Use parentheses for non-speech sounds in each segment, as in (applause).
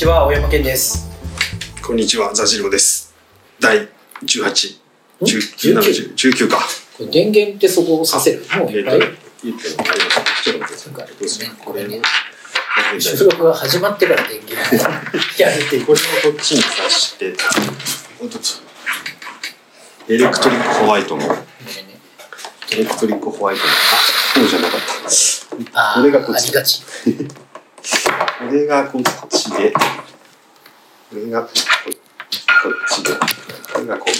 ちは、大山健です。こんにちは、ザジローです。第18、ん？10 17 19か。これ電源ってそこをさせるもういっぱいえっと、1分ありました。ちょっと待ってください。どうするこれね。収録が始まってから電源 (laughs) をやるっていう。これをこっちに挿して、おっとエレクトリックホワイトの、エレクトリックホワイトの、あ、そうじゃなかった。あこれがこっちありがち。これがこっちで、これがここっちで、これがこう。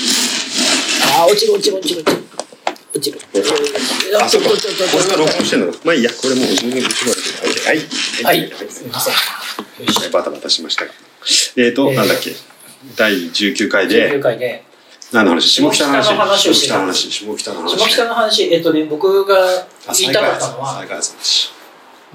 あー、落ちる落ちる落ちる落ちる。落ちる。あ、そうか。これが録音してんのか。まあいいや、これもう十分後ろで。はい。はい。すみません。バタバタしましたが。えーと、えーなんだっけ。第19回19で、回で、何の話？下北の話。下北の話下北の話。下北の話。えっとね、僕があ言いたかったのは。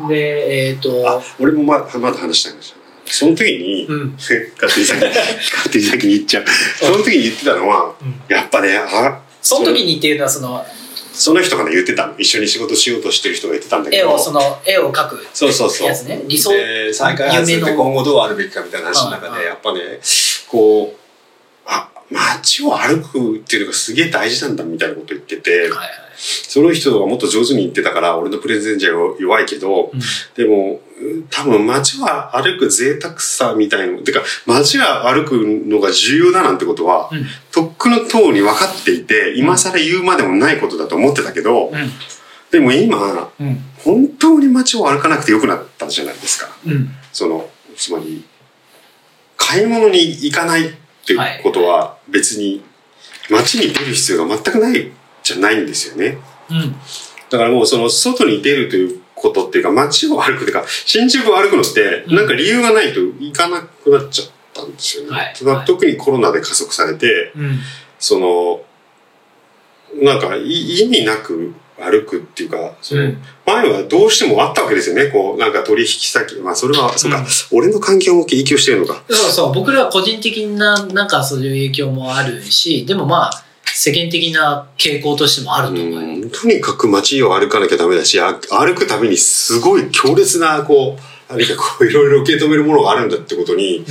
で、えっあと、、俺もままだ話したいんですよ。その時に、うん勝手に先に、勝手に先に言っちゃう。その時に言ってたのは、うんやっぱね、あ、その時にっていうのは、その、その人がね、言ってたの。一緒に仕事しようとしてる人が言ってたんだけど。絵を、その、絵を描くそうそうそう。やつね。理想、で再開発って今後どうあるべきかみたいな話の中で、やっぱね、こう、あ、街を歩くっていうのがすげえ大事なんだみたいなこと言ってて、はいはい。その人がもっと上手に言ってたから、俺のプレゼンじゃ弱いけど、うんでも、多分街は歩く贅沢さみたいの、てか、街は歩くのが重要だなんてことは、うんとっくの塔に分かっていて、今更言うまでもないことだと思ってたけど、うん。でも今、うん。本当に街を歩かなくてよくなったじゃないですか。うん。その、つまり、買い物に行かないっていうことは別に街に出る必要が全くないじゃないんですよね。うん。だからもうその外に出るということっていうか街を歩くっていうか新宿を歩くのってうんなんか理由がないと行かなくなっちゃったんですよね。はいまあ特にコロナで加速されて、うん。その、なんかい意味なく歩くっていうか、そのうん前はどうしてもあったわけですよね。こう、なんか取引先。まあそれは、そうか、うん俺の環境も影響してるのか。そうそう、僕らは個人的な、なんかそういう影響もあるし、でもまあ、世間的な傾向としてもあると思とにかく街を歩かなきゃダメだし、あ歩くたびにすごい強烈な、こう、何かこう、いろいろ受け止めるものがあるんだってことに、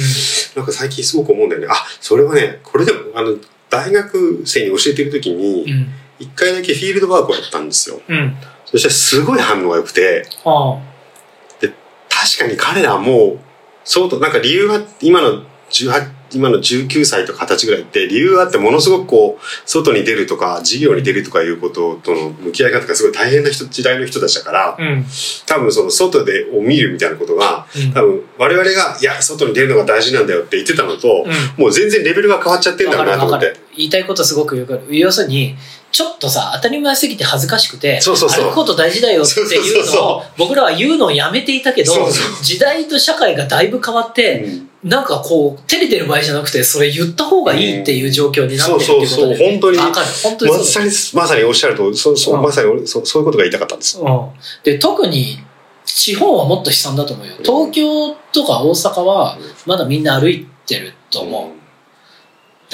なんか最近すごく思うんだよね。あ、それはね、これでも、あの、大学生に教えてる時に、うん。一回だけフィールドワークをやったんですよ。うん。うん。そしたらすごい反応が良くて、は確かに彼らはもう、相当、なんか理由が、今の18、今の19歳とか20歳ぐらいって理由があってものすごくこう、外に出るとか、事業に出るとかいうこととの向き合い方がすごい大変な人、時代の人たちだからあ。、うん。多分その外でを見るみたいなことが、うん多分我々が、いや、外に出るのが大事なんだよって言ってたのと、もう全然レベルが変わっちゃってんだろうなと思って。言いたいことすごくよく。要するに、ちょっとさ、当たり前すぎて恥ずかしくて、そうそうそう。歩くこと大事だよっていうのを、僕らは言うのをやめていたけどそうそ、時代と社会がだいぶ変わって、うん。なんかこう、照れてる場合じゃなくて、それ言った方がいいっていう状況になってるっていうことそうそうそう。で、本当に。わかる。本当にまさに、まさにおっしゃると、そうそううん。まさに俺そうそういうことが言いたかったんです。うん。で、特に、地方はもっと悲惨だと思うよ。東京とか大阪は、まだみんな歩いてると思う。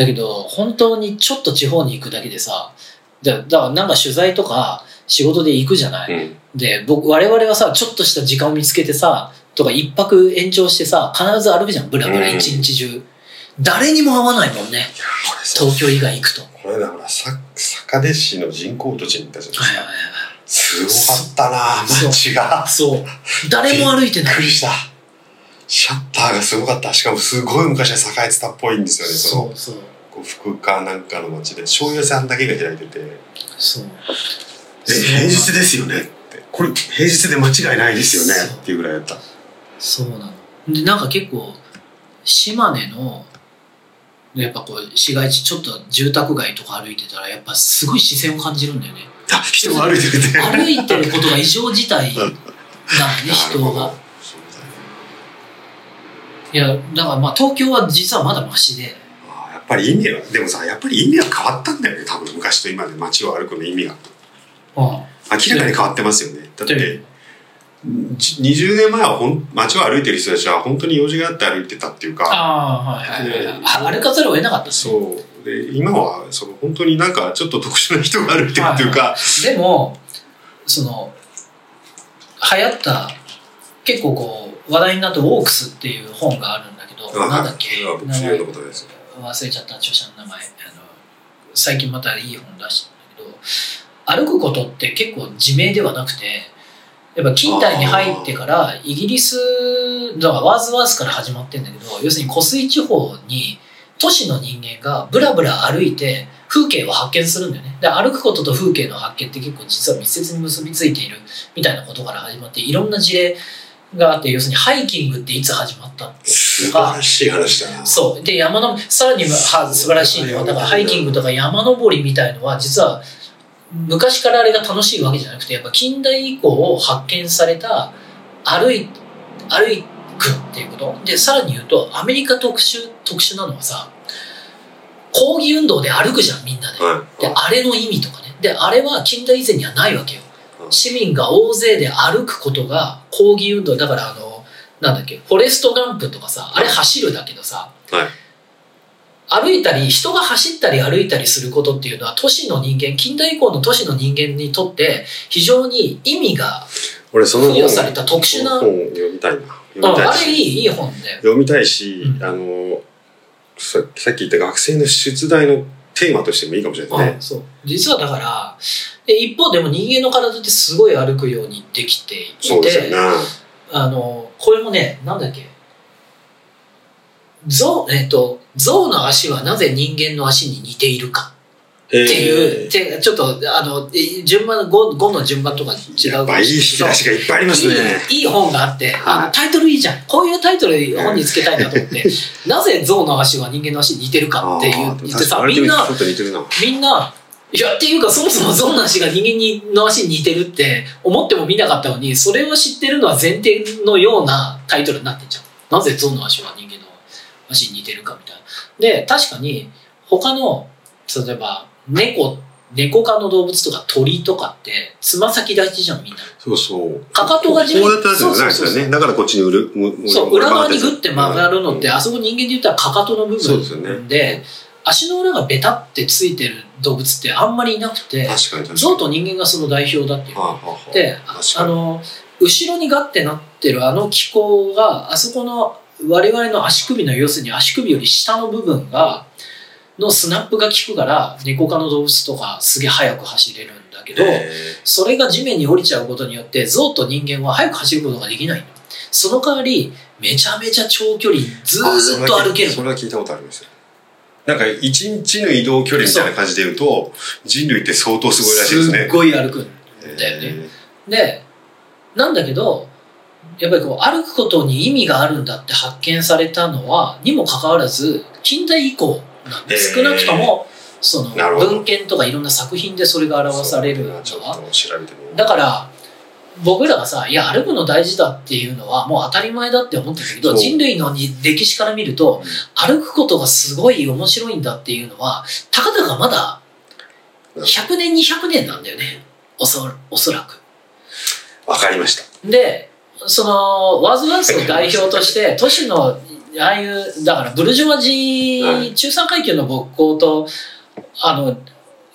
だけど、本当にちょっと地方に行くだけでさ、だだからなんか取材とか仕事で行くじゃない、うんで、僕、我々はさ、ちょっとした時間を見つけてさ、とか一泊延長してさ、必ず歩くじゃん、ブラブラうん一日中。誰にも会わないもんね、東京以外行くと。これだからさ坂出市の人工土地に行ったじゃないですかはいはいはいすごかったな街がそう。誰も歩いてないびっく。りしたシャッターがすごかったしかもすごい昔は栄えてたっぽいんですよねそうそう。福岡なんかの街で醤油屋さんだけが開いててそう。え平日ですよねってこれ平日で間違いないですよねっていうぐらいだったそうなの。で、なんか結構、島根の、やっぱこう、市街地、ちょっと住宅街とか歩いてたら、やっぱすごい視線を感じるんだよね。あ人が歩いてる歩いてることが異常事態 (laughs) なのね、人が。いや、だからまあ東京は実はまだマシで、ぱり意味はでもさやっぱり意味は変わったんだよね多分。昔と今で街を歩くの意味が。うん。明らかに変わってますよね。だっでてじ20年前はほん街を歩いてる人たちは本当に用事があって歩いてたっていうか。ああ、はいはいはい。はいね。あ歩かざるを得なかったね。そう。で今はその本当になんかちょっと特殊な人が歩いてるっていうか、でも、その、流行った、結構こう、話題になったウォークスっていう本があるんだけ、なんだっけ？忘れちゃった著者の名前。あの最近またいい本出したんだけど歩くことって結構自明ではなくてやっぱ近代に入ってからイギリスだからワーズワースから始まってんだけど要するに湖水地方に都市の人間がブラブラ歩いて風景を発見するんだよね。で歩くことと風景の発見って結構実は密接に結びついているみたいなことから始まっていろんな事例があって要するにハイキングっていつ始まったって。素晴らしい話だな。そう。で、山の、さらには素晴らしいのは、だからハイキングとか山登りみたいのは、実は、昔からあれが楽しいわけじゃなくて、やっぱ近代以降発見された、歩い、歩くっていうこと。で、さらに言うと、アメリカ特殊、特殊なのはさ、抗議運動で歩くじゃん、みんなで。はい。で、あれの意味とかね。で、あれは近代以前にはないわけよう。ん市民が大勢で歩くことが抗議運動、だからあの、なんだっけ、フォレストガンプとかさ、あれ走るだけどさ、はい歩いたり、人が走ったり歩いたりすることっていうのは、都市の人間、近代以降の都市の人間にとって、非常に意味が、付与された特殊な本を読みたいな。読あみたいし。あれいい、いい本で。読みたいし、うんあの、ささっき言った学生の出題のテーマとしてもいいかもしれないですね。実はだからで一方でも人間の体ってすごい歩くようにできていてそうですよね。あのこれもねなんだっけ？象えっと象の足はなぜ人間の足に似ているかっていう、てちょっとあのえ順番 5, 5の順番とか違うかもいい引き出しがいっぱいありますね。いいいい本があって、あはいのタイトルいいじゃん。こういうタイトル本につけたいなと思って、なぜ象の足は人間の足に似てるかって言ってさ、みんな。みんな、いや、っていうか、そもそもゾウの足が人間にの足に似てるって思っても見なかったのに、それを知ってるのは前提のようなタイトルになってんじゃん。なぜゾウの足は人間の足に似てるかみたいな。で、確かに、他の、例えば、猫、猫科の動物とか鳥とかって、つま先立ちじゃん、みんな。そうそう。かかとが地面こうやってるんじゃないですそうそうそうよね。だからこっちに売る。うそう、裏側にグッて曲がるのって、うんあそこ人間で言ったらかかとの部そうですよ分ねで、足の裏がベタってついてる動物ってあんまりいなくて。象と人間がその代表だっていう。はあで、の、後ろにガッてなってるあの機構が、あそこの我々の足首の、要するに足首より下の部分が、のスナップが効くから、猫科の動物とかすげえ速く走れるんだけど、えそれが地面に降りちゃうことによって、象と人間は速く走ることができないの。その代わり、めちゃめちゃ長距離ずっと歩けるそれは聞いたことありますよ。なんか一日の移動距離みたいな感じで言うと、人類って相当すごいらしいですね。すっごい歩くんだよね。で、なんだけど、やっぱりこう歩くことに意味があるんだって発見されたのは、にもかかわらず、近代以降なんで、少なくとも、その文献とかいろんな作品でそれが表されるのは。だから、僕らがさ、いや、歩くの大事だっていうのはもう当たり前だって思ってるけど、人類の歴史から見ると、歩くことがすごい面白いんだっていうのは、たかだかまだ100年、200年なんだよね。おそおそらく。わかりました。で、その、ワーズワースの代表として、都市の、ああいう、だからブルジョワジー、はい中産階級の勃興と、あの、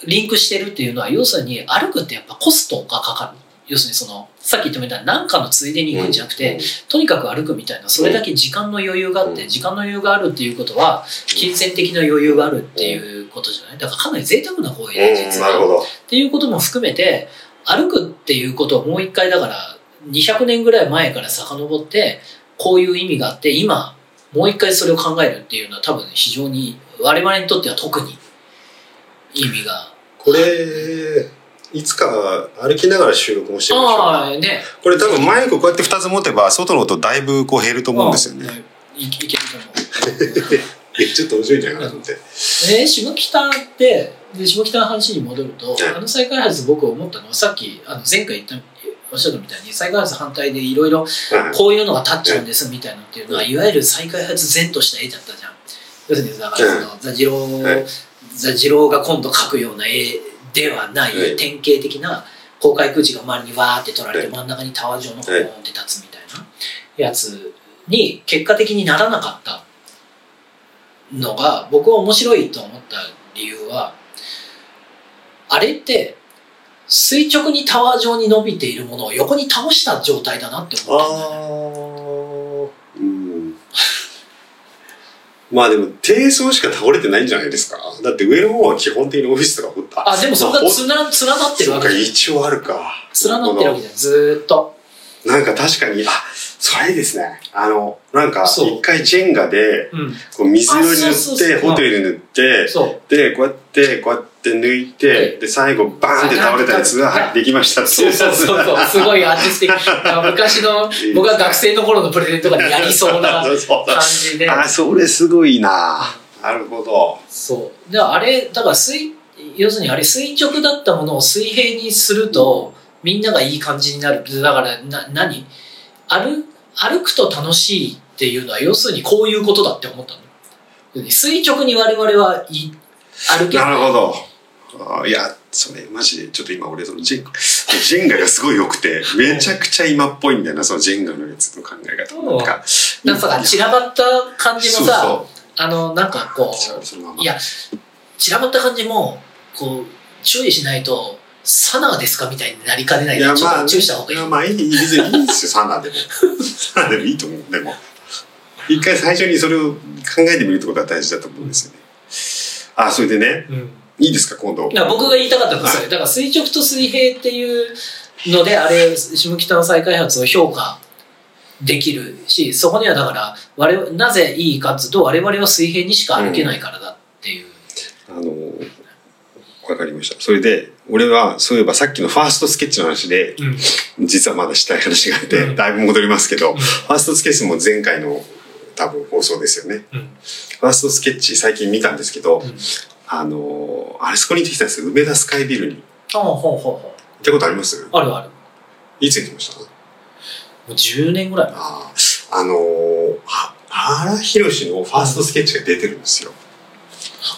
リンクしてるっていうのは、要するに歩くってやっぱコストがかかる。要するにその、さっき言ったみた何かのついでに行くんじゃなくて、とにかく歩くみたいな、それだけ時間の余裕があって、うん。時間の余裕があるっていうことは、金銭的な余裕があるっていうことじゃない？だからかなり贅沢な行為うん、で、うん実は。っていうことも含めて歩くっていうことをもう一回だから200年ぐらい前から遡ってこういう意味があって今もう一回それを考えるっていうのは多分非常に我々にとっては特に意味が。これ、いつか歩きながら収録もしてみましょね。これ多分マイクこうやって2つ持てば外の音だいぶこう減ると思うんですよね。い。いけると思う。(laughs) えちょっと面白いんじゃないかなと思って。で下北ってで下北の話に戻ると、はい。あの再開発僕思ったのはさっきあの前回言ったおっしゃったみたいに再開発反対でいろいろはい。こういうのが立っちゃうんですみたいなっていうのは、い。わゆる再開発前とした絵だったじゃん。要するに、だからその、ザジロー、はいザジローが今度描くような絵ではない、はい。典型的な公開空地が周りにわーって取られて、はい真ん中にタワー状のポーンって立つみたいなやつに結果的にならなかったのが、僕は面白いと思った理由は、あれって、垂直にタワー状に伸びているものを横に倒した状態だなって思ったんだよね。まあでも、低層しか倒れてないんじゃないですか。だって上の方は基本的にオフィスとか掘った。あ、でもそんなつな、連なってるわけじゃん。一応あるか。連なってるわけじゃん。ずーっと。なんか確かに、あ、それですね。あの、なんか、一回ジェンガで、うん。こう水色に塗って、ホテルに塗って。で、こうやって、こうやって抜いて、で、最後、バーンって倒れたやつが、はい、できましたってそうそうそうそう。すごいアーティスティック。あ (laughs) の昔の、僕が学生の頃のプレゼントとかでやりそうな (laughs) 感じで。あ、それすごいななるほど。そう。で、あれ、だから水、要するにあれ垂直だったものを水平にすると、みんながいい感じになる。だから、な、何？歩、歩くと楽しいっていうのは、要するにこういうことだって思ったの。垂直に我々はい歩けなるほど。あいや、それマジで、ちょっと今俺そのジェンガ、ジェンガがすごい良くて、めちゃくちゃ今っぽいんだよな、そのジェンガのやつの考え方。なんか、なんか散らばった感じもさ、あの、なんかこそのままう、いや、散らばった感じも、こう、注意しないと、サナーですかみたいになりかねないいや、まあ、と注意した方がいい。いやまあいい、いいんですよ、サナでも。(laughs) サナでもいいと思う、でも。一回最初にそれを考えてみるってことは大事だと思うんですよね。あ、それでね、うんいいですか、今度。僕が言いたかったのはそれ。だから垂直と水平っていうので、あれ、下北の再開発を評価できるし、そこにはだから、我々、なぜいいかっつうと、我々は水平にしか歩けないからだっていう。あの、わかりました。それで、俺は、そういえばさっきのファーストスケッチの話で、うん。実はまだしたい話があって、うんだいぶ戻りますけど、んファーストスケッチも前回の多分放送ですよね。うん。ファーストスケッチ最近見たんですけど、うんあの、あれそこに行ってきたんですよ。梅田スカイビルに。行ああ、ほうほうほったことあります？う。あるある。いつ行きました？もう10年ぐらい前。ああのは原宏のファーストスケッチが出てるんですよ。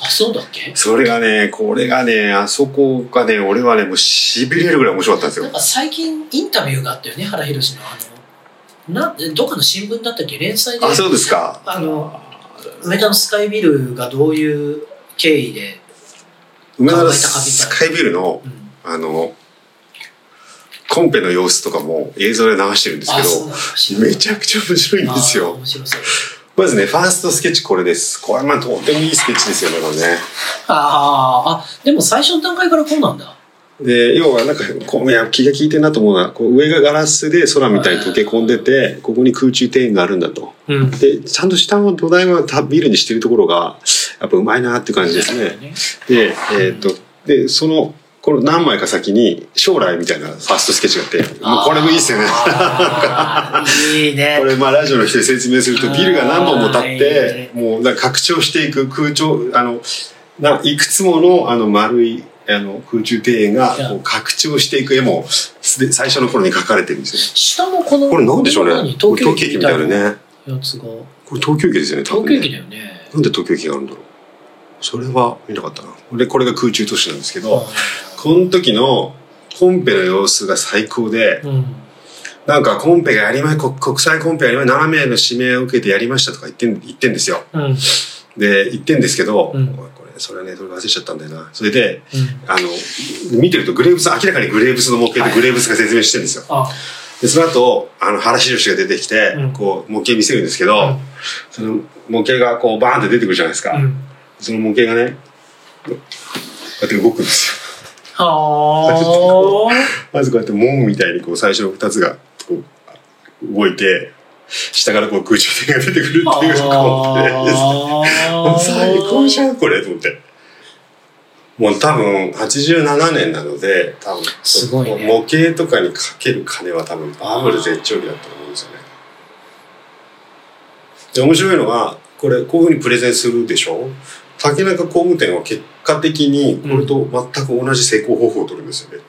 あ、そうだっけ？それがね、これがね、あそこがね、俺はね、もう痺れるぐらい面白かったんですよ。なんか最近インタビューがあったよね、原宏の。あの、な、どっかの新聞だったっけ？連載で。あ、そうですか。あの、梅田のスカイビルがどういう経緯で、梅田の考えたかみたいなスカイビルの、うんあの、コンペの様子とかも映像で流してるんですけど、めちゃくちゃ面白いんですよ。まずね、ファーストスケッチこれです。これまあとってもいいスケッチですよね、これね。あーあ、でも最初の段階からこうなんだ。で、要はなんか、こういや気が利いてるなと思うのは、こう上がガラスで空みたいに溶け込んでて、ここに空中庭園があるんだと。うん。で、ちゃんと下の土台はたビルにしてるところが、やっぱうまいなって感じですね。で、えーっと、で、その、この何枚か先に将来みたいなファーストスケッチがあって、もうこれもいいっすよね。いいね (laughs) こ。れまあラジオの人で説明するとビルが何本も立ってもう拡張していく空調あのないくつものあの丸いあの空中庭園がこう拡張していく絵もすで最初の頃に描かれてるんですよ。下もこの、これなんでしょうね何？東京駅みたいなね。やつが。これ東京駅ですよね多東京駅。だよね。なんで東京駅があるんだろう。それは見なかったな。でこれが空中都市なんですけど、この時のコンペの様子が最高で、うん。なんかコンペがやりまい、国国際コンペやりまい、7名の指名を受けてやりましたとか言ってん、言ってんですよ。うん。うん。で、言ってんですけど、うんそれはね、それ忘れちゃったんだよな。それで、うん。あの、見てるとグレーブス、明らかにグレーブスの模型はいでグレーブスが説明してるんですよ。あ、で、その後、あの、原印が出てきて、うんこう、模型見せるんですけど、うんその模型がこう、バーンって出てくるじゃないですか。うん。その模型がね、こうやって動くんですよ。は (laughs) まずこうやって門みたいにこう、最初の二つが、こう、動いて、下からこう空中点が出てくるっていうコンペです。もう最高じゃん、これ、と思って。もう多分、87年なので、多分、すごいね模型とかにかける金は多分、バブル絶頂期だったと思うんですよね。で、面白いのが、これ、こういうふうにプレゼンするでしょ？竹中工務店は結果的に、これと全く同じ成功方法を取るんですよね。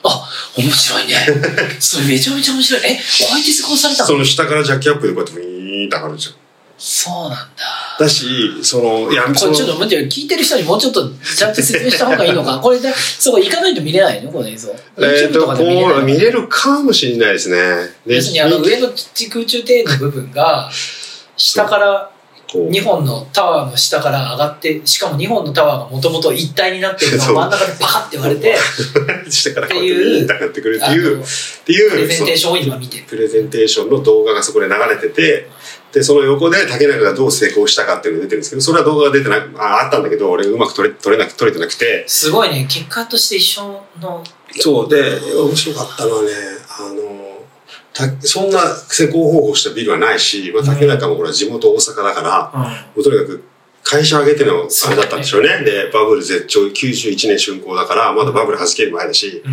面白いね。(laughs) それめちゃめちゃ面白い。え、こうやって施工されたのその下からジャッキアップでこうやってウィーンって上がるんですよ。そうなんだ。だし、その、いや、これちょっと待ってよ、聞いてる人にもうちょっとちゃんと説明した方がいいのか？(laughs) これで、そこ行かないと見れないの？この映像。えっと、こう、見れるかもしれないですね。で要するにあの上の空中庭園の部分が、下から2本のタワーの下から上がってしかも2本のタワーがもともと一体になってるのを真ん中でパカって割れて下からこうやってくるってあいうのっていうプレゼンテーションを今見てる。プレゼンテーションの動画がそこで流れててでその横で竹中がどう成功したかっていうのが出てるんですけどそれは動画が出てなああったんだけど俺うまく撮れ撮れなく撮れてなくて。すごいね。結果として一緒のそうで面白かったのはねそんな施工方法したビルはないし、まあ、竹中もこれは地元大阪だから、もうとにかく会社を挙げてのあれだったんでしょうね。で、バブル絶頂91年竣工だから、まだバブル弾ける前だし、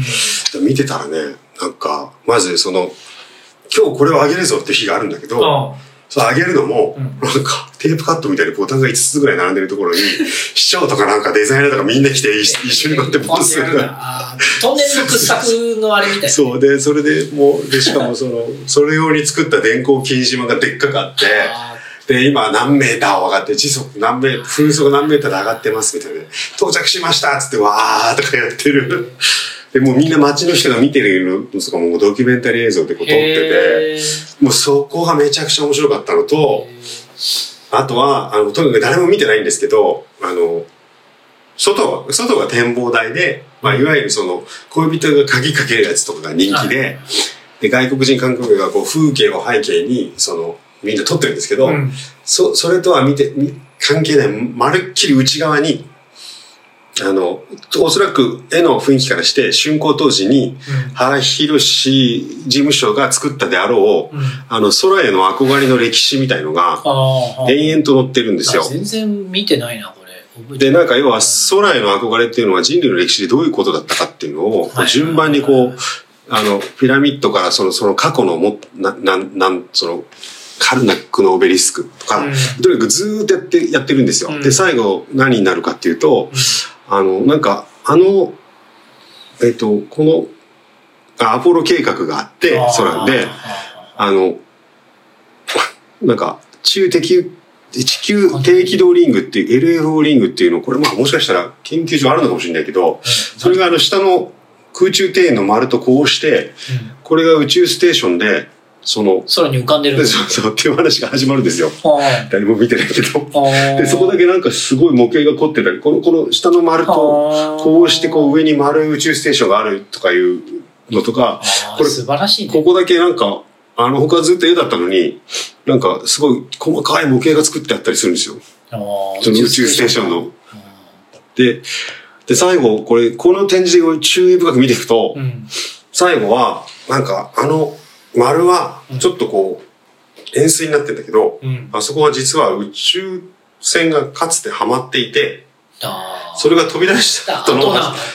うん。見てたらね、なんか、まずその、今日これを上げるぞっていう日があるんだけど、そう上げるのも、うん。なんかテープカットみたいにボタンが5つぐらい並んでるところに、(laughs) 市長とかなんかデザイナーとかみんな来て一一緒にこうやってポーズするトンネルの掘削のあれみたいな。そうで、それでもう、で、しかもその、(laughs) それ用に作った電光掲示板がでっかくあって、あで、今何メーター上がって、時速何メー風速何メーターで上がってますみたいな。到着しましたっつって、わーとかやってる。で、もうみんな街の人が見てるのとかもドキュメンタリー映像でこう撮ってて、もうそこがめちゃくちゃ面白かったのと、あとは、あの、とにかく誰も見てないんですけど、あの、外が、外が展望台で、まあ、いわゆるその、恋人が鍵かけるやつとかが人気で、で、外国人観光客がこう、風景を背景に、その、みんな撮ってるんですけど、うん。そ、それとは見て、み関係ない、まるっきり内側に、あの、おそらく絵の雰囲気からして、竣工当時に、原博事務所が作ったであろう、うん。うんあの、空への憧れの歴史みたいのが、延々と載ってるんですよ。あ。全然見てないなこれ。で、なんか要は空への憧れっていうのは人類の歴史でどういうことだったかっていうのをはい。順番にこう、あの、ピラミッドからその、その過去のも、な、なん、なん、その、カルナックのオベリスクとか、うん。とにかくずーっとやって、やってるんですよ。うん。で、最後何になるかっていうと、うんあの、なんか、あの、えっと、この、あアポロ計画があって、あー。空で、あの、(laughs) なんか、中地球、地球低軌道リングっていう LFO リングっていうの、これまあもしかしたら研究所あるのかもしれないけど、それがあの下の空中庭園の丸とこうして、うん。これが宇宙ステーションで、その、空に浮かんでるんそうですそうっていう話が始まるんですよ。あ誰も見てないけど。ーで、そこだけなんかすごい模型が凝ってたり、この、この下の丸と、こうしてこう上に丸い宇宙ステーションがあるとかいうのとか、これ素晴らしいねここだけなんか、あの、他ずっと絵だったのに、なんかすごい細かい模型が作ってあったりするんですよ。その宇宙ステーションの。あで、で、最後、これ、この展示を注意深く見ていくと、ーうん最後は、なんか、あの丸は、ちょっとこう、円錐になってんだけど、うんあそこは実は宇宙船がかつてはまっていて、それが飛び出した後の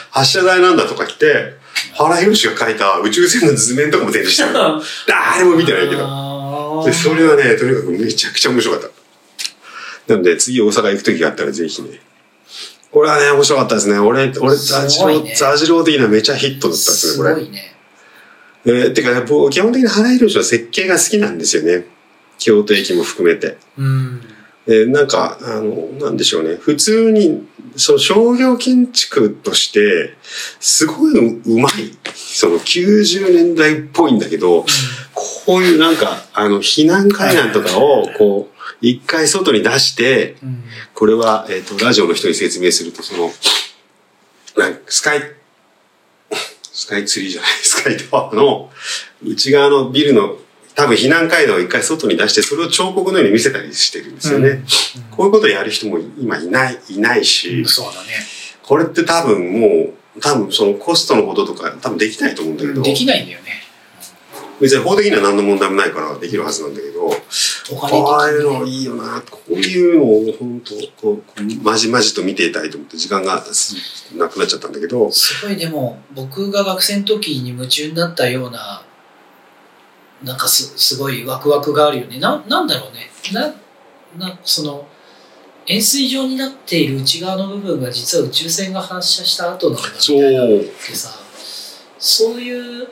発射台なんだとか言って、原博が描いた宇宙船の図面とかも展示してる。(laughs) 誰も見てないけど。で、それはね、とにかくめちゃくちゃ面白かった。なので、次大阪行く時があったらぜひね。これはね、面白かったですね。俺、俺、ザジロー、ねザジロー的にはめちゃヒットだったですね、すこれ。ごいねえーてか、ね、僕基本的に原博は設計が好きなんですよね。京都駅も含めて。うんで、なんか、あの、なんでしょうね。普通に、その商業建築として、すごいううまい。その90年代っぽいんだけど、こういうなんか、あの、避難海岸とかを、こう、一回外に出して、うんこれは、えっ、と、ラジオの人に説明すると、その、なんかスカイ、スカイツリーじゃない、スカイタワーの内側のビルの、多分避難街道を一回外に出して、それを彫刻のように見せたりしてるんですよね。こういうことをやる人も今いない、いないし、そうだね。これって多分もう、多分そのコストのこととか多分できないと思うんだけど、できないんだよね。別に法的には何の問題もないからできるはずなんだけど、お金こういうのいいよな、こういうのを本当こう、まじまじと見ていたいと思って時間がなくなっちゃったんだけど、すごいでも僕が学生の時に夢中になったようななんかすすごいワクワクがあるよねななんだろうねななその円錐状になっている内側の部分が実は宇宙船が発射した後なんだみたいなってさそういう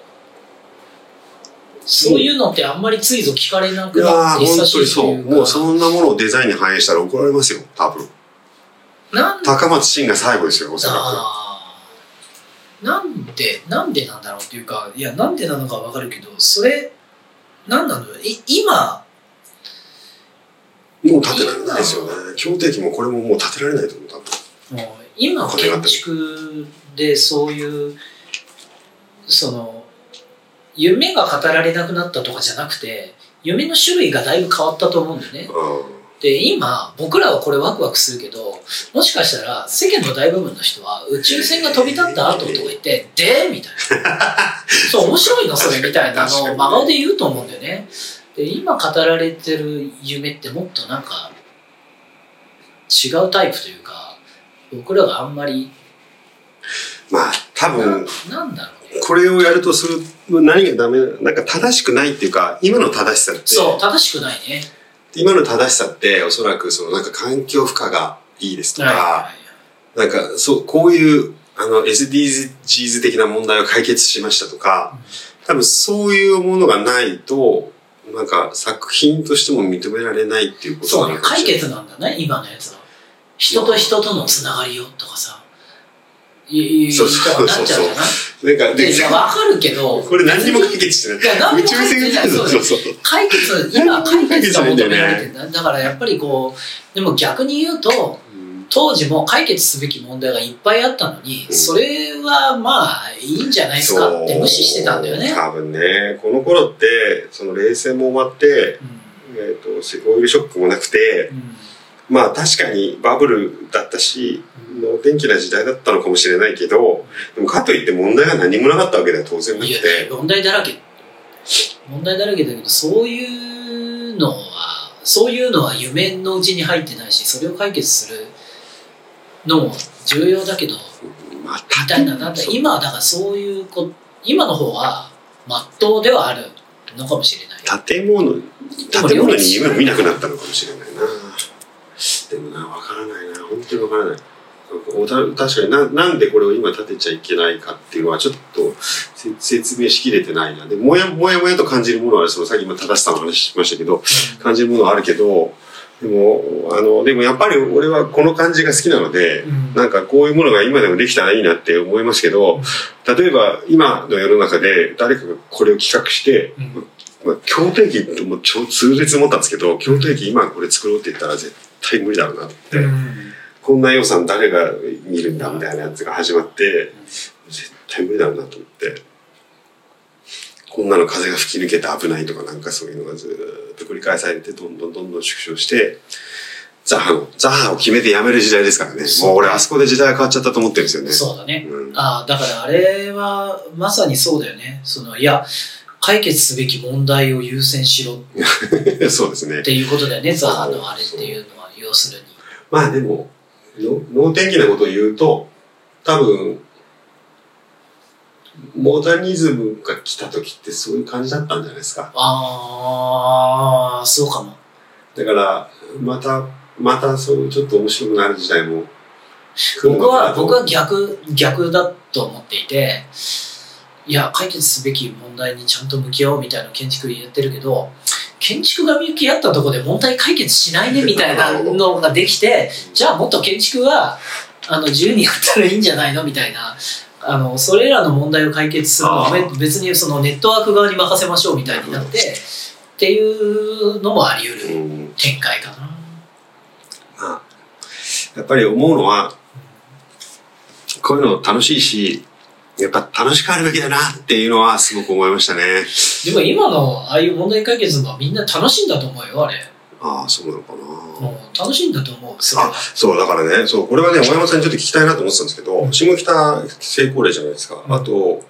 そういうのってあんまりついぞ聞かれないくなって久し本当にそう。もうそんなものをデザインに反映したら怒られますよ、多分。なん高松真が最後ですよ、おそらあーなんでなんでなんだろうっていうかいやなんでなのかわかるけどそれなんなのい今？く。もう建てられないですよね。京都駅もこれももう建てられないと思う、多分。もう今の建築でそういうその夢が語られなくなったとかじゃなくて夢の種類がだいぶ変わったと思うんだよね。うんで今僕らはこれワクワクするけどもしかしたら世間の大部分の人は宇宙船が飛び立った後とか言って「で?」みたいな「(laughs) そう面白いのそれ」みたいなのを真顔で言うと思うんだよね。で今語られてる夢ってもっとなんか違うタイプというか僕らがあんまりまあ、多分、なんだろうねこれをやるとする、何がダメななんか正しくないっていうか、今の正しさって、そう正しくないね。今の正しさって、おそらくそのなんか環境負荷がいいですとか、はいはいなんかそう、こういうあの SDGs 的な問題を解決しましたとか、多分そういうものがないと、なんか作品としても認められないっていうことそうね解なのかもしれない決なんだね今のやつは。人と人とのつながりよとかさ。いいそうそうなっちゃうじゃなんか、ででいやわかるけどこれ何にも解決してない。宇宙船解決してないそう。そうそう。解決今 (laughs) 解決が求められてるんだだからやっぱりこうでも逆に言うとうん。当時も解決すべき問題がいっぱいあったのに、うん。それはまあいいんじゃないですかって無視してたんだよね。多分ね、この頃って、その冷戦も終わって、うん。えっ、と、オイルショックもなくて、うんまあ確かにバブルだったし、能天気な時代だったのかもしれないけど、でもかといって問題が何もなかったわけでは当然なくて、問題だらけ。問題だらけだけどそういうのはそういうのは夢のうちに入ってないしそれを解決するのも重要だけどまあ、みたいななんだ今はだからそういうこ今の方はまっとうではあるのかもしれない。建物、建物に夢を見なくなったのかもしれないな。でもな、わからない。確かにななんでこれを今建てちゃいけないかっていうのはちょっとせ説明しきれてないな。で、もやもやもやと感じるものは、そのさっき今正しさの話しましたけど、感じるものはあるけど、でも、あの、でもやっぱり俺はこの感じが好きなので、うん。なんかこういうものが今でもできたらいいなって思いますけど、例えば今の世の中で誰かがこれを企画して、うん。まあ、京都駅ってもう超痛烈に思ったんですけど、京都駅今これ作ろうって言ったら絶対無理だろうなって。うんこんな予算誰が見るんだみたいなやつが始まって、絶対無理だろうなと思って。こんなの風が吹き抜けて危ないとかなんかそういうのがずーっと繰り返されて、どんどんどんどん縮小して、ザハの、ザハを決めてやめる時代ですからね。もう俺あそこで時代が変わっちゃったと思ってるんですよね。そうだねうんああだからあれはまさにそうだよねそのいや解決すべき問題を優先しろ (laughs) そうですねっ。ていうことだよねザハのあれっていうのは要するにまあでも、の能天気なことを言うと、多分、モダニズムが来た時ってそういう感じだったんじゃないですか。ああそうかも。だから、また、またそうちょっと面白くなる時代も僕は僕は逆逆だと思っていていや解決すべき問題にちゃんと向き合おうみたいな建築やってるけど建築が向き合ったところで問題解決しないねみたいなのができてじゃあもっと建築はあの自由にやったらいいんじゃないのみたいなあのそれらの問題を解決するのは別にそのネットワーク側に任せましょうみたいになってっていうのもあり得るうん。展開かな。まあ、やっぱり思うのは、こういうの楽しいし、やっぱ楽しくあるべきだなっていうのはすごく思いましたね。でも今のああいう問題解決はみんな楽しいんだと思うよあれ。ああ、そうなのかな。楽しいんだと思うあ、そう、だからね、そう、これはね、大山さんにちょっと聞きたいなと思ってたんですけど、下北成功例じゃないですか。うんあと、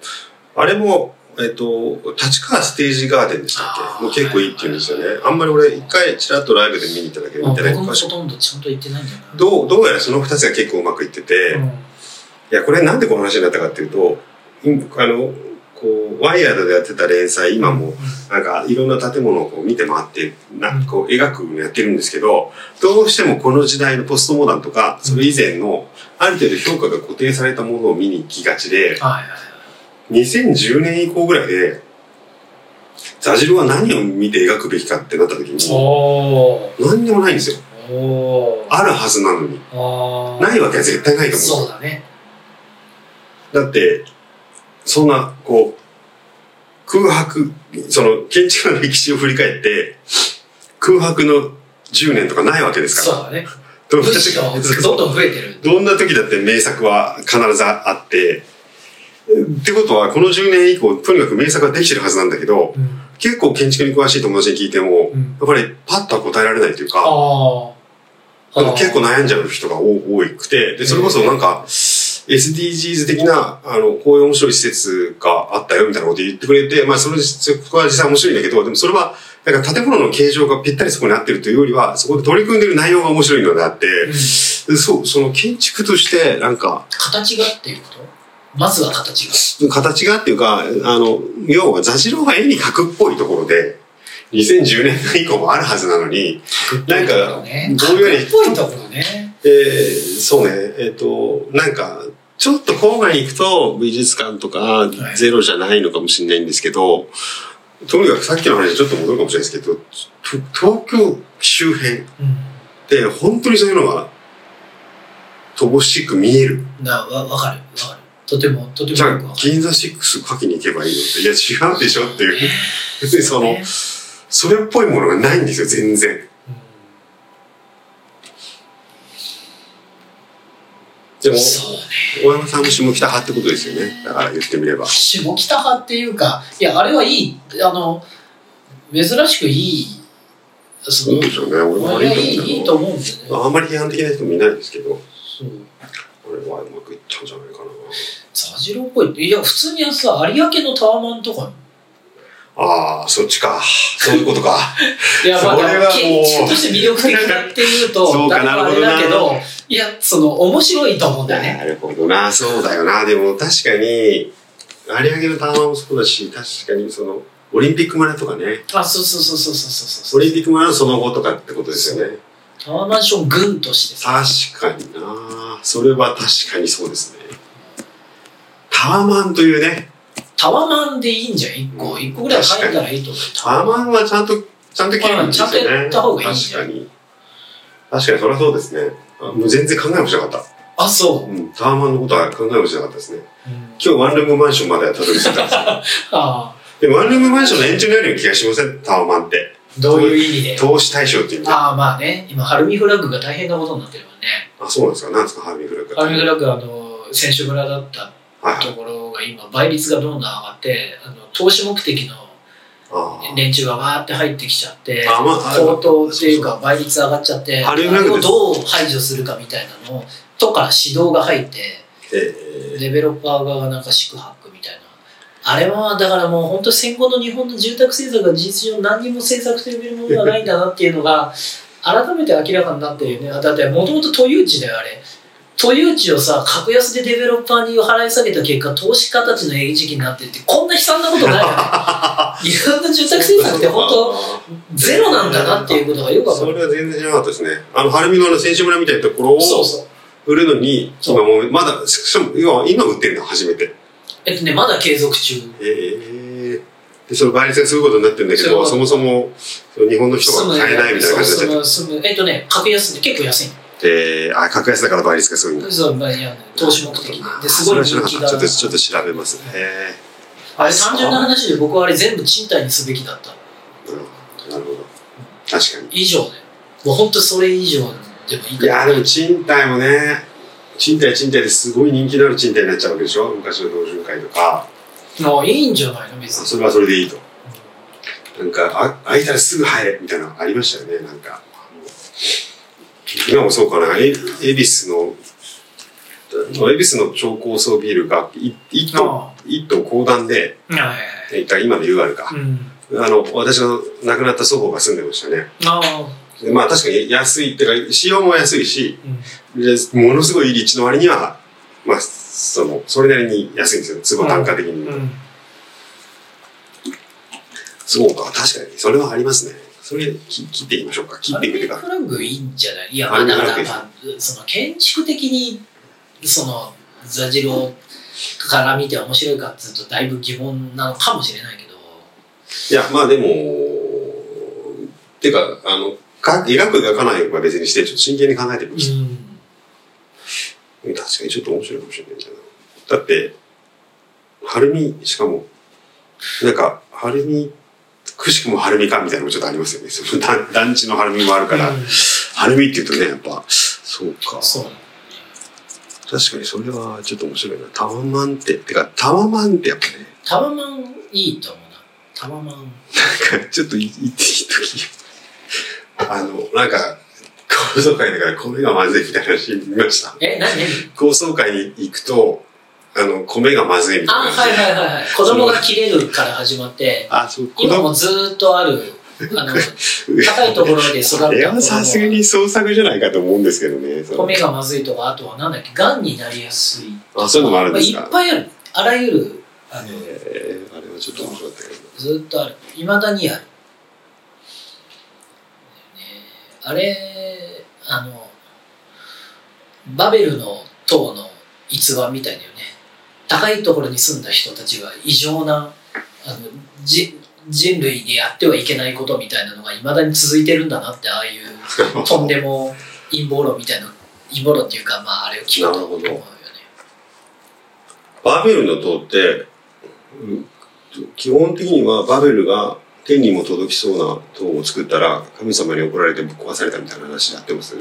あれも、えっと、立川ステージガーデンでしたっけ？もう結構いいって言うんですよね。あんまり俺、一回ちらっとライブで見に行っただけでまあ見てない僕もほとんどちゃんと言ってないんだよな。どう、どうやらその二つが結構うまくいってて、うんいや、これなんでこの話になったかっていうと、今あの、こう、ワイヤードでやってた連載、今も、なんか、いろんな建物をこう見て回って、なこう、描くのやってるんですけど、どうしてもこの時代のポストモダンとか、それ以前の、ある程度評価が固定されたものを見に行きがちで、はいはいはい。2010年以降ぐらいで、ザジルは何を見て描くべきかってなった時に、何にもないんですよ。あるはずなのに。ないわけは絶対ないと思うそうだね。だって、そんな、こう、空白、その建築の歴史を振り返って、空白の10年とかないわけですから。そうだね。どんなむしろどんどん増えてる。どんな時だって名作は必ずあって、ってことはこの10年以降、とにかく名作ができてるはずなんだけど、うん結構建築に詳しい友達に聞いても、うんやっぱりパッとは答えられないというか、結構悩んじゃう人が多多くて、で、それこそなんか、SDGs 的な、あの、こういう面白い施設があったよみたいなこと言ってくれて、まあ、それ、そこは実際面白いんだけど、でもそれは、なんか建物の形状がぴったりそこに合ってるというよりは、そこで取り組んでる内容が面白いのであって、うんでそう、その建築として、なんか、形がっていうこと？まずは形が。形がっていうか、あの、要は座次郎が絵に描くっぽいところで、2010年以降もあるはずなのに、なんかどういうぼんやりっぽいところね。えーそうね、えっ、と、なんか、ちょっと郊外に行くと美術館とかいゼロじゃないのかもしれないんですけど、とにかくさっきの話にちょっと戻るかもしれないですけど、と東京周辺うん。で本当にそういうのが乏しく見える。な、わ、わかる。わかる。とても、とてじゃあ。銀座6書きに行けばいいのって。いや、違うでしょっていう。別にそのね、それっぽいものがないんですよ、全然。うんでも。大山さんも下北派ってことですよね。だから言ってみれば。下北派っていうか、いや、あれはいい。あの、珍しくいい。そうでしょうね。俺もあれはいと思うけどいいいと思うんだよね。あんまり批判的な人もいないですけど、そう。俺はうまくいったんじゃないかな。ザジロっぽい。いや、普通にさ、有明のタワマンとか。ああ、そっちか。そういうことか。(laughs) いや、まあ、建築として魅力的だっていうと、(laughs) そうかだいぶあれだけなるほど、いや、その、面白いと思うんだよね。なるほどな。そうだよな。でも確かに、有明のタワマンもそうだし、確かにその、オリンピック村とかね。あ、そうそうそうそうそうそうそう。オリンピック村のその後とかってことですよね。タワーマンション群としてさ。確かにな。それは確かにそうですね。タワマンというね、タワマンでいいんじゃん、一個。うん一個ぐらい入ったらいいと思う。タワマンはちゃんと、ちゃんと切るんですよね。ちゃんとやった方がいいんじゃん確かに。確かに、それはそうですね。あもう全然考えもしなかった。あ、そう。うん、タワマンのことは考えもしなかったですね。うん今日ワンルームマンションまではたどり着いたんですよ。ああ、で、ワンルームマンションの延長にあるような気がしません？タワマンって。どういう意味で？投資対象っていう意味で。あ、ああ、まあね、今、ハルミフラッグが大変なことになってるもんね。そうなんですか。なんですか、ハーミーフラッグ。ハルミフラッグは、あの、選手村だった。ところが今、倍率がどんどん上がって、あの投資目的の連中がわーって入ってきちゃって、あまあ高騰っていうか倍率上がっちゃって、あれをどう排除するかみたいなのを、とから指導が入って、えデベロッパー側がなんか宿泊みたいな。あれは、だからもう本当戦後の日本の住宅政策が事実上何にも政策と呼べるものがないんだなっていうのが、改めて明らかになってるよね。だってもともと都有地だよ、あれ。都有地をさ、格安でデベロッパーに払い下げた結果、投資家たちの餌食になってって、こんな悲惨なことないよね。日本の住宅政策って本当、ゼロなんだなっていうことがよくわかる。それは全然知らなかったですね。あの、ハルミのあの選手村みたいなところをそうそう。売るのに、そう今もう、まだ、しかも、今、今売ってるの初めて。えっとね、まだ継続中。ええで、その倍率がすることになってるんだけど、そそうもそも、日本の人が買えないみたいな感じになっえっとね、格安で結構安いの。えー、あ、格安だから倍率がすごいんだ。そう、まあ、いや、投資目的で。ですごい人気が。ちょっと、ちょっと調べますね。えあれ、単純な話で僕はあれ全部賃貸にすべきだった。ーうんなるほど。確かに。以上ね。もう本当それ以上でもいいかいやーでも賃貸もね、賃貸賃貸ですごい人気のある賃貸になっちゃうわけでしょ昔の同潤会とか。もういいんじゃないの別に。それはそれでいいと。なんか、あ開いたらすぐ入れみたいなのありましたよね、なんか。今もそうかな、え恵比寿の、恵比寿の超高層ビルがい一棟、あ一棟公団で、今の UR かう。ん。あの、私の亡くなった祖母が住んでましたね。まあ確かに安いっていうか、使用も安いし、うん。でものすごい立地の割には、まあ、その、それなりに安いんですよ。坪単価的にも。うん。そうか、確かに。それはありますね。それ、き切っていきましょうか。切っていくというか。フラッグいいんじゃない？いや、まだまだ、まあ、その建築的に、その、ザジロから見て面白いかっていうと、だいぶ疑問なのかもしれないけど、いや、まあでも、ていうか、あの、か描く描かないは別にして、ちょっと真剣に考えてみました。うん。うん確かにちょっと面白いかもしれないんだな。だって、晴海、しかも、なんか、晴海くしくも晴海かみたいなのもちょっとありますよね。その団団地の晴海もあるから、うん晴海って言うとね、やっぱ、そうか。そう確かにそれはちょっと面白いな。タワマンって、てか、タワマンってやっぱね、タワマンいいと思うなタワマンなんかちょっと言っていい時あの、なんか、高層階だから米がまずいみたいな話見ました。え何？何？高層階に行くと、あの、米がまずいみたいあなはいはいはいはい。子供が切れるから始まって。あ、そう、子今も供、ずーっとあるあの (laughs) 高いところで育ったあれは子さすがに創作じゃないかと思うんですけどね。米がまずいとかあとはなんだっけがんになりやすい。あ、そういうのもあるんまあいですか。っぱいある。あらゆるあのえーあれはちょっと面白かったけど。ずーっとある。いまだにある、ねあれあのバベルの塔の逸話みたいだよね高いところに住んだ人たちは異常なあのじ人類にやってはいけないことみたいなのがいまだに続いてるんだなってああいう (laughs) とんでも陰謀論みたいな陰謀論っていうかまああれを聞くと思うよね。バベルの塔って、うん基本的にはバベルが天にも届きそうな塔を作ったら神様に怒られてぶっ壊されたみたいな話やってます？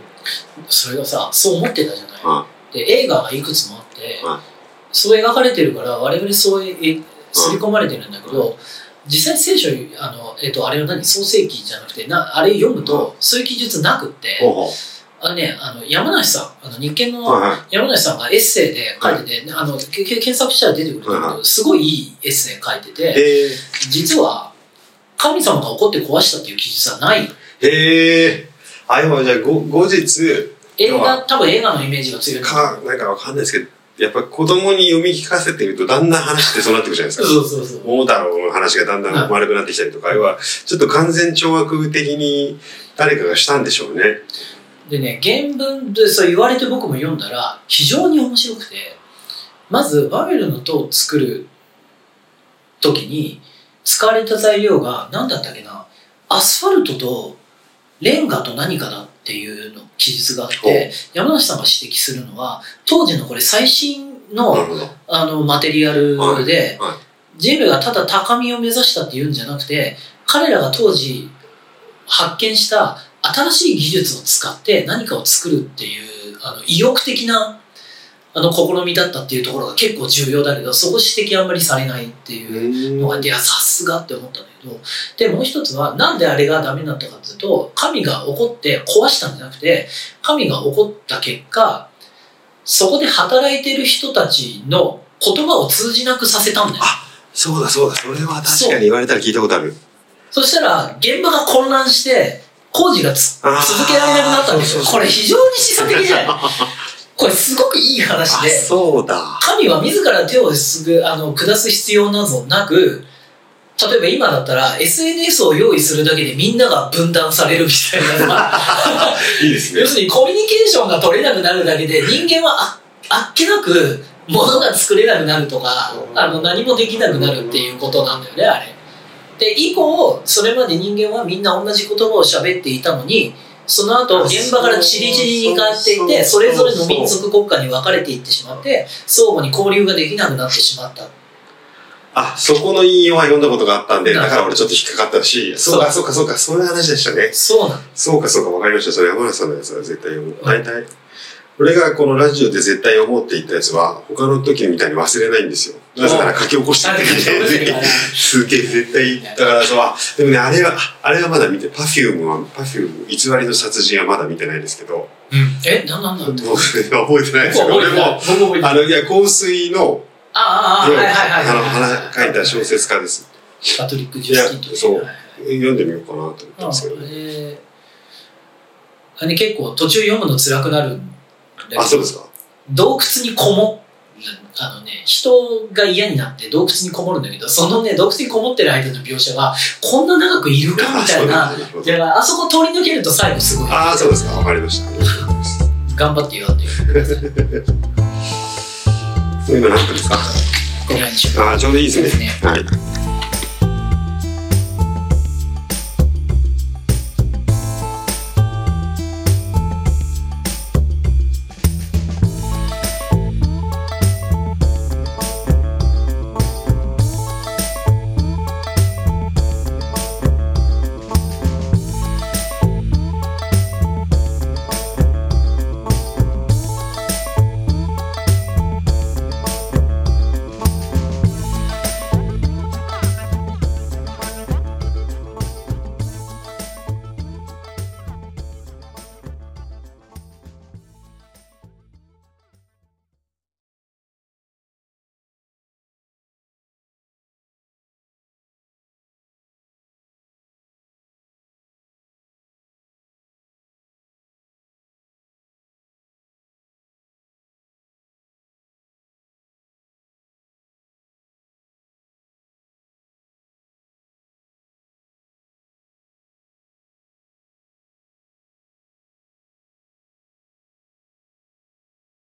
それがさそう思ってたじゃない？はで映画がいくつもあって、はいそう描かれてるから我々そうえ刷り込まれてるんだけど、実際聖書あの、えっとあれは何？創世記じゃなくてなあれ読むと、そういう記述なくって。あのねあの山梨さんあの日経のはいはい。山梨さんがエッセイで書いてて、あのけけ検索したら出てくるんだけど、はいはすごいいいエッセイ書いてて。実は神様が怒って壊したっていう記述はないへえ。あ、でもじゃあ後後日、映画多分映画のイメージが強いか、なんかわかんないですけど、やっぱ子供に読み聞かせてるとだんだん話ってそうなってくるじゃないですか。そうそうそう桃太郎の話がだんだん丸くなってきたりとか、要は、ちょっと完全懲悪的に誰かがしたんでしょうね。でね原文でそう言われて僕も読んだら非常に面白くてまずバベルの塔を作る時に使われた材料が何だったっけな？アスファルトとレンガと何かだっていうの記述があって山梨さんが指摘するのは当時のこれ最新の。あのマテリアルで、はいはい。人類がただ高みを目指したっていうんじゃなくて彼らが当時発見した新しい技術を使って何かを作るっていうあの意欲的なあの試みだったっていうところが結構重要だけどそこ指摘あんまりされないっていうのがいやさすがって思った。んだけどでもう一つはなんであれがダメになったかっていうと神が怒って壊したんじゃなくて神が怒った結果そこで働いてる人たちの言葉を通じなくさせたんだよ。そうだそうだ、それは確かに言われたら聞いたことある。そしたら現場が混乱して工事が続けられなくなったんですよ。これ非常に示唆的じゃない (laughs) これすごくいい話あ、で。そうだ。神は自ら手をすぐあの下す必要などなく例えば今だったら SNS を用意するだけでみんなが分断されるみたいなのが (laughs) いいですね要。するにコミュニケーションが取れなくなるだけで人間はああっけなく物が作れなくなるとかあの何もできなくなるっていうことなんだよねあれ。で以降それまで人間はみんな同じ言葉を喋っていたのにその後現場からチリチリに変わっていってそれぞれの民族国家に分かれていってしまって相互に交流ができなくなってしまったあ、そこの引用は読んだことがあったんで、だから俺ちょっと引っかかったし、そうか、そう。か、そうか、そういう話でしたね。そうなのそうか、そうか、わかりました。それ山梨さんのやつは絶対読む。ん大体、俺がこのラジオで絶対読もうって言ったやつは、他の時みたいに忘れないんですよ。なぜなら書き起こしてるからて (laughs) すげえ絶対、だからそう、あでもね、あれは、あれはまだ見て、パフュームは、パフューム、偽りの殺人はまだ見てないですけど、えなんなんなん僕覚えてないですけど、俺も、あの、いや、香水の、ああああはいはいはいあの、はい花書いた小説家です。パトリック・ジュスティンといやそうはいはい読んでみようかなと思ったんですけど。あれあれ結構途中読むの辛くなるんだけどあ、そうですか。洞窟にこもるあのね人が嫌になって洞窟にこもるんだけどそのね洞窟にこもってる間の描写がこんな長くいるかみたいなあそうなんだだからあそこ通り抜けると最後すごいあー、そうですか。わかりました。頑張って読んで今何分ですか？あー、ちょうどいいですね。ねはい。